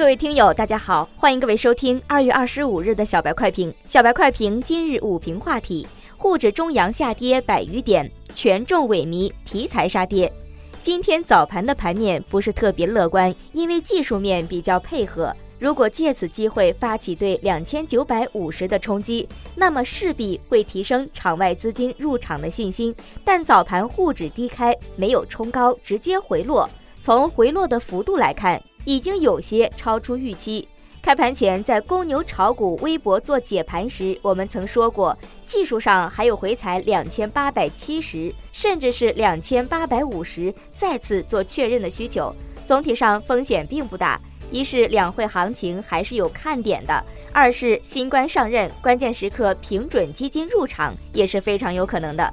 各位听友，大家好，欢迎各位收听二月二十五日的小白快评。小白快评今日午评话题：沪指中阳下跌百余点，权重萎靡，题材杀跌。今天早盘的盘面不是特别乐观，因为技术面比较配合。如果借此机会发起对两千九百五十的冲击，那么势必会提升场外资金入场的信心。但早盘沪指低开，没有冲高，直接回落。从回落的幅度来看，已经有些超出预期。开盘前在公牛炒股微博做解盘时，我们曾说过，技术上还有回踩两千八百七十，甚至是两千八百五十，再次做确认的需求。总体上风险并不大，一是两会行情还是有看点的，二是新官上任，关键时刻平准基金入场也是非常有可能的。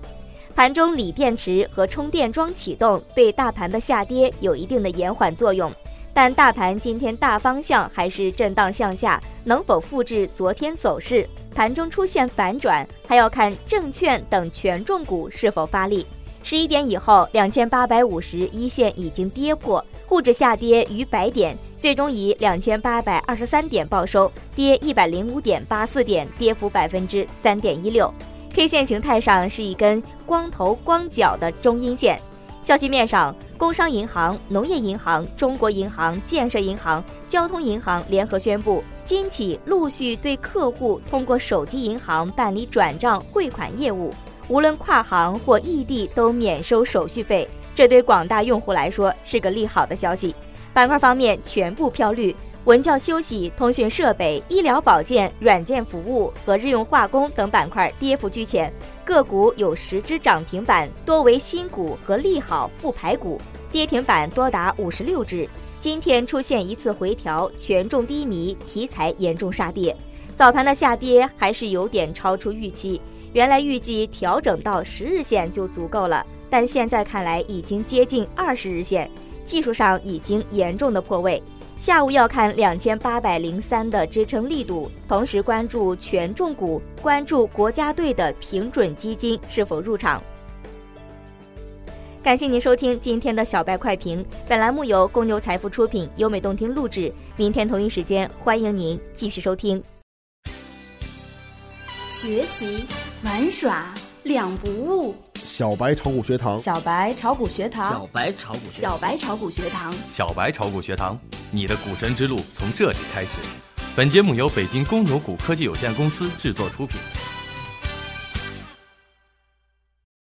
盘中锂电池和充电桩启动，对大盘的下跌有一定的延缓作用。但大盘今天大方向还是震荡向下，能否复制昨天走势？盘中出现反转，还要看证券等权重股是否发力。十一点以后，两千八百五十一线已经跌破，沪指下跌逾百点，最终以两千八百二十三点报收，跌一百零五点八四点，跌幅百分之三点一六。K 线形态上是一根光头光脚的中阴线。消息面上，工商银行、农业银行、中国银行、建设银行、交通银行联合宣布，今起陆续对客户通过手机银行办理转账汇款业务，无论跨行或异地都免收手续费。这对广大用户来说是个利好的消息。板块方面全部飘绿，文教休息、通讯设备、医疗保健、软件服务和日用化工等板块跌幅居前。个股有十只涨停板，多为新股和利好复牌股；跌停板多达五十六只。今天出现一次回调，权重低迷，题材严重杀跌。早盘的下跌还是有点超出预期，原来预计调整到十日线就足够了，但现在看来已经接近二十日线，技术上已经严重的破位。下午要看两千八百零三的支撑力度，同时关注权重股，关注国家队的平准基金是否入场。感谢您收听今天的小白快评，本栏目由公牛财富出品，优美动听录制。明天同一时间，欢迎您继续收听。学习玩耍两不误。小白炒股学堂，小白炒股学堂，小白炒股学，小白炒股学堂，小白炒股学堂，你的股神之路从这里开始。本节目由北京公牛股科技有限公司制作出品。